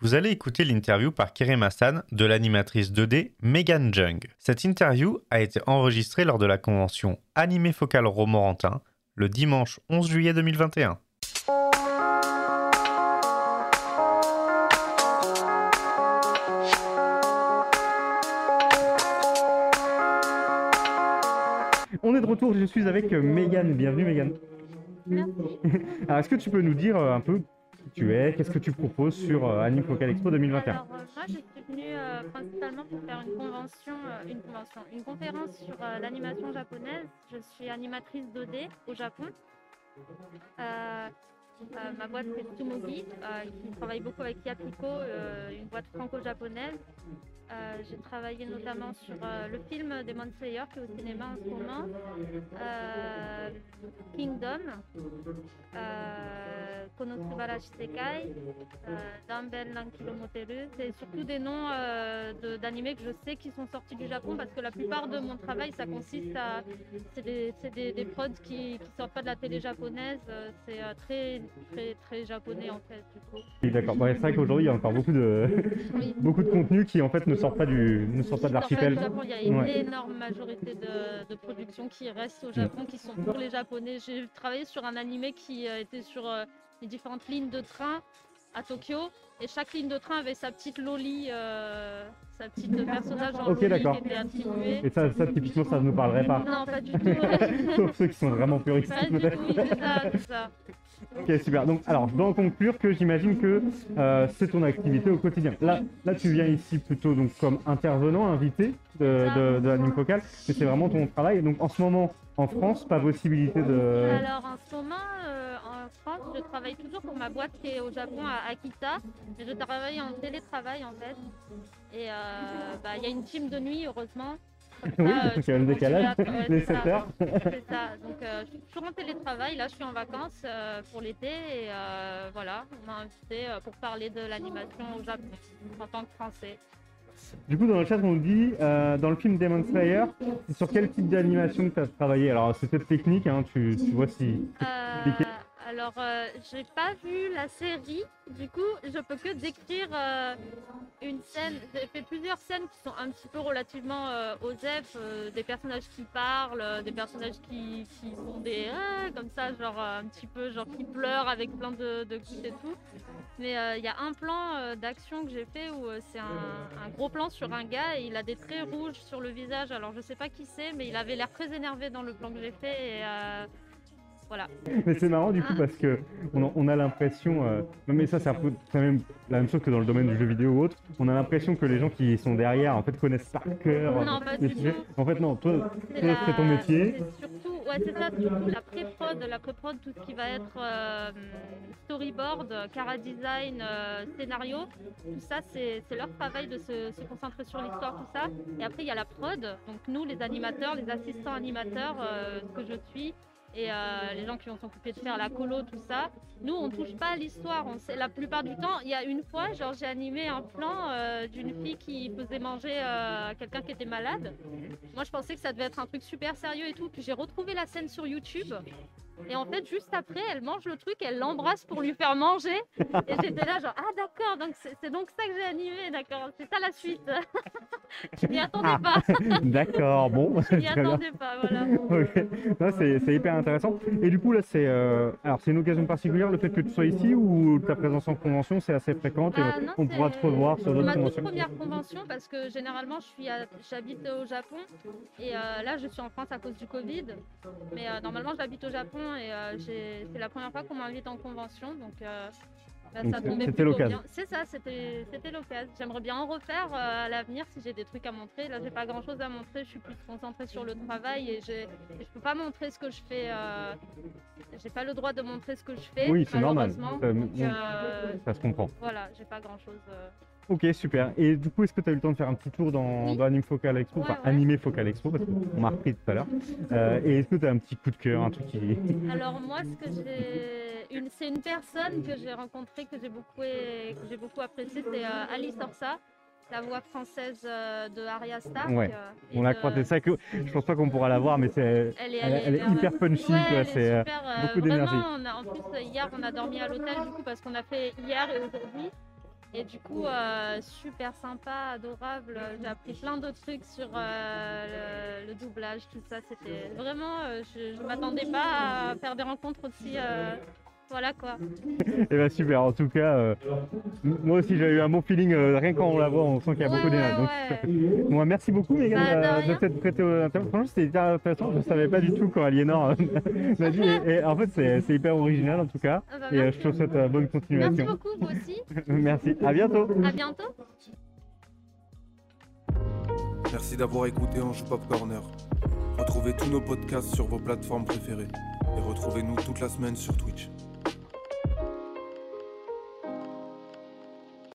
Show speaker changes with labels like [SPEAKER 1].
[SPEAKER 1] Vous allez écouter l'interview par Kerem Hassan de l'animatrice 2D Megan Jung. Cette interview a été enregistrée lors de la convention Animé Focal Romorantin le dimanche 11 juillet 2021.
[SPEAKER 2] On est de retour, je suis avec Megan. Bienvenue Megan.
[SPEAKER 3] Merci.
[SPEAKER 2] Alors est-ce que tu peux nous dire euh, un peu qui tu es, qu'est-ce que tu proposes sur euh, Anime Focal Expo 2021
[SPEAKER 3] Alors, euh, moi, je suis venue euh, principalement pour faire une convention, euh, une convention, une conférence sur euh, l'animation japonaise. Je suis animatrice 2D au Japon. Euh, euh, ma boîte c'est Tsumogi, euh, qui travaille beaucoup avec Yapiko, euh, une boîte franco-japonaise. Euh, J'ai travaillé notamment sur euh, le film Demon Slayer qui est au cinéma en ce moment, euh, Kingdom, euh, Konosubarashi Sekai, euh, Danben Nankilo Moteru. C'est surtout des noms euh, d'animés que je sais qui sont sortis du Japon parce que la plupart de mon travail ça consiste à. C'est des, des, des prods qui, qui sortent pas de la télé japonaise. euh, C'est euh, très, très, très japonais en fait du coup.
[SPEAKER 2] Oui, D'accord, Ouais, c'est vrai qu'aujourd'hui il y a encore beaucoup de,
[SPEAKER 3] Oui.
[SPEAKER 2] beaucoup de contenus qui en fait ne sortent pas du, ne sortent pas de l'archipel.
[SPEAKER 3] Il y a une
[SPEAKER 2] Ouais.
[SPEAKER 3] énorme majorité de, de productions qui restent au Japon, qui sont pour les Japonais. J'ai travaillé sur un animé qui euh, était sur euh, les différentes lignes de train à Tokyo, et chaque ligne de train avait sa petite loli, euh, sa petite personnage en
[SPEAKER 2] Ok,
[SPEAKER 3] loli
[SPEAKER 2] d'accord.
[SPEAKER 3] qui était attribué.
[SPEAKER 2] Et ça, ça typiquement ça ne nous parlerait pas.
[SPEAKER 3] Non, pas du tout.
[SPEAKER 2] Sauf ceux qui sont vraiment puristes
[SPEAKER 3] Pas du tout, oui, c'est ça, c'est ça.
[SPEAKER 2] Ok, super. Donc, alors, je dois en conclure que j'imagine que euh, c'est ton activité au quotidien. Là, là, tu viens ici plutôt donc comme intervenant, invité de, de, focal, mais c'est vraiment ton travail. Donc, en ce moment, en France, pas possibilité de.
[SPEAKER 3] Alors en ce moment, euh, en France, je travaille toujours pour ma boîte qui est au Japon à Akita, mais je travaille en télétravail en fait. Et euh, bah, il y a une team de nuit, heureusement.
[SPEAKER 2] Oui,
[SPEAKER 3] ça,
[SPEAKER 2] qu'il y a le décalage, les
[SPEAKER 3] c'est ça.
[SPEAKER 2] 7 heures.
[SPEAKER 3] C'est ça. Donc euh, je suis toujours en télétravail. Là, je suis en vacances euh, pour l'été et euh, voilà, on m'a invité pour parler de l'animation au Japon en tant que Français.
[SPEAKER 2] Du coup, dans le chat, on nous dit, dans le film Demon Slayer, c'est sur quel type d'animation que tu as travaillé? Alors, c'est peut-être technique, hein, tu, tu vois si.
[SPEAKER 3] Alors, euh, j'ai pas vu la série, du coup, je peux que décrire euh, une scène. J'ai fait plusieurs scènes qui sont un petit peu relativement euh, OSEF, euh, des personnages qui parlent, euh, des personnages qui, qui font des comme ça, genre un petit peu, genre qui pleurent avec plein de, de gouttes et tout. Mais il y a un plan d'action que j'ai fait où c'est un, gros plan sur un gars et il a des traits rouges sur le visage. Alors, je sais pas qui c'est, mais il avait l'air très énervé dans le plan que j'ai fait. Voilà.
[SPEAKER 2] Mais c'est marrant du coup parce que on a, on a l'impression, euh, mais ça c'est un peu même la même chose que dans le domaine du jeu vidéo ou autre, on a l'impression que les gens qui sont derrière en fait connaissent par cœur
[SPEAKER 3] Non,
[SPEAKER 2] les sujets.
[SPEAKER 3] tout.
[SPEAKER 2] En fait non, toi,
[SPEAKER 3] C'est la-
[SPEAKER 2] ton métier.
[SPEAKER 3] c'est surtout, ouais, c'est ça, surtout la pré-prod, la pré-prod, tout ce qui va être euh, storyboard, cara design, euh, scénario, tout ça, c'est leur travail de se, se concentrer sur l'histoire, tout ça. Et après, il y a la prod, donc nous, les animateurs, les assistants animateurs, euh, que je suis, et euh, les gens qui vont s'occuper de faire la colo, tout ça. Nous, on touche pas à l'histoire. On sait, la plupart du temps, il y a une fois, genre, j'ai animé un plan euh, d'une fille qui faisait manger euh, quelqu'un qui était malade. Moi, je pensais que ça devait être un truc super sérieux et tout. Puis j'ai retrouvé la scène sur YouTube. Et en fait, juste après, elle mange le truc, elle l'embrasse pour lui faire manger. Et j'étais là, genre, ah d'accord, donc c'est donc ça que j'ai animé, d'accord, c'est ça la suite. je m'y attendais
[SPEAKER 2] Ah.
[SPEAKER 3] pas,
[SPEAKER 2] D'accord, bon,
[SPEAKER 3] je m'y attendais pas, voilà.
[SPEAKER 2] Ok, Non, c'est c'est hyper intéressant. Et du coup là c'est euh, alors c'est une occasion particulière le fait que tu sois ici ou ta présence en convention c'est assez fréquente et
[SPEAKER 3] Ah, non,
[SPEAKER 2] on pourra te
[SPEAKER 3] c'est-
[SPEAKER 2] revoir sur
[SPEAKER 3] C'est
[SPEAKER 2] d'autres
[SPEAKER 3] ma toute
[SPEAKER 2] conventions.
[SPEAKER 3] première convention parce que généralement suis à- j'habite au Japon et euh, là je suis en France à cause du Covid. Mais euh, normalement j'habite au Japon et euh, c'est la première fois qu'on m'invite en convention donc bah,
[SPEAKER 2] c'était l'occasion.
[SPEAKER 3] C'est ça, c'était l'occasion. J'aimerais bien en refaire euh, à l'avenir si j'ai des trucs à montrer. Là j'ai pas grand chose à montrer, je suis plus concentrée sur le travail et, et je peux pas montrer ce que je fais. euh, j'ai pas le droit de montrer ce que je fais.
[SPEAKER 2] Oui, c'est normal.
[SPEAKER 3] malheureusement.
[SPEAKER 2] Euh,
[SPEAKER 3] Donc, euh,
[SPEAKER 2] Ça se comprend.
[SPEAKER 3] voilà, j'ai pas grand chose.
[SPEAKER 2] Ok, super. Et du coup, est-ce que tu as eu le temps de faire un petit tour dans,
[SPEAKER 3] Oui.
[SPEAKER 2] dans Anime Focal Expo,
[SPEAKER 3] Ouais,
[SPEAKER 2] enfin
[SPEAKER 3] ouais.
[SPEAKER 2] Animé Focal Expo, parce qu'on m'a repris tout à l'heure. Euh, et est-ce que tu as un petit coup de cœur, un truc qui.
[SPEAKER 3] Alors moi, ce que j'ai, une, c'est une personne que j'ai rencontrée que j'ai beaucoup, que j'ai beaucoup appréciée, c'est euh, Alice Orsa. la voix française euh, de Arya Stark.
[SPEAKER 2] Ouais. On a
[SPEAKER 3] de-
[SPEAKER 2] croisé ça que je pense pas qu'on pourra la voir, mais c'est
[SPEAKER 3] Elle est,
[SPEAKER 2] elle est- elle est
[SPEAKER 3] vraiment-
[SPEAKER 2] hyper punchy,
[SPEAKER 3] Ouais,
[SPEAKER 2] quoi,
[SPEAKER 3] elle est
[SPEAKER 2] c'est, euh,
[SPEAKER 3] super,
[SPEAKER 2] beaucoup d'énergie.
[SPEAKER 3] en plus, hier, on a dormi à l'hôtel du coup parce qu'on a fait hier et aujourd'hui. Et du coup, euh, super sympa, adorable. J'ai appris plein de trucs sur euh, le, doublage, tout ça. C'était vraiment, euh, je, je m'attendais pas à faire des rencontres aussi. Euh, voilà quoi.
[SPEAKER 2] Et bah super, en tout cas, euh, moi aussi j'ai eu un bon feeling, euh, rien quand on la voit, on sent qu'il y a
[SPEAKER 3] Ouais,
[SPEAKER 2] beaucoup d'énergie.
[SPEAKER 3] ouais,
[SPEAKER 2] Donc,
[SPEAKER 3] ouais.
[SPEAKER 2] Bon, merci beaucoup Megan
[SPEAKER 3] Bah, de
[SPEAKER 2] euh,
[SPEAKER 3] rien.
[SPEAKER 2] t'être prêtée au interview. Franchement, c'était hyper intéressant, je savais pas du tout quand Aliénor euh, m'a dit. Et, et en fait, c'est hyper original en tout cas.
[SPEAKER 3] Ah bah,
[SPEAKER 2] Et euh,
[SPEAKER 3] merci.
[SPEAKER 2] je te souhaite euh, bonne
[SPEAKER 3] Merci
[SPEAKER 2] continuation.
[SPEAKER 3] beaucoup, vous aussi.
[SPEAKER 2] merci, à bientôt.
[SPEAKER 3] À bientôt.
[SPEAKER 4] Merci d'avoir écouté Ange Pop Corner. Retrouvez tous nos podcasts sur vos plateformes préférées. Et retrouvez-nous toute la semaine sur Twitch.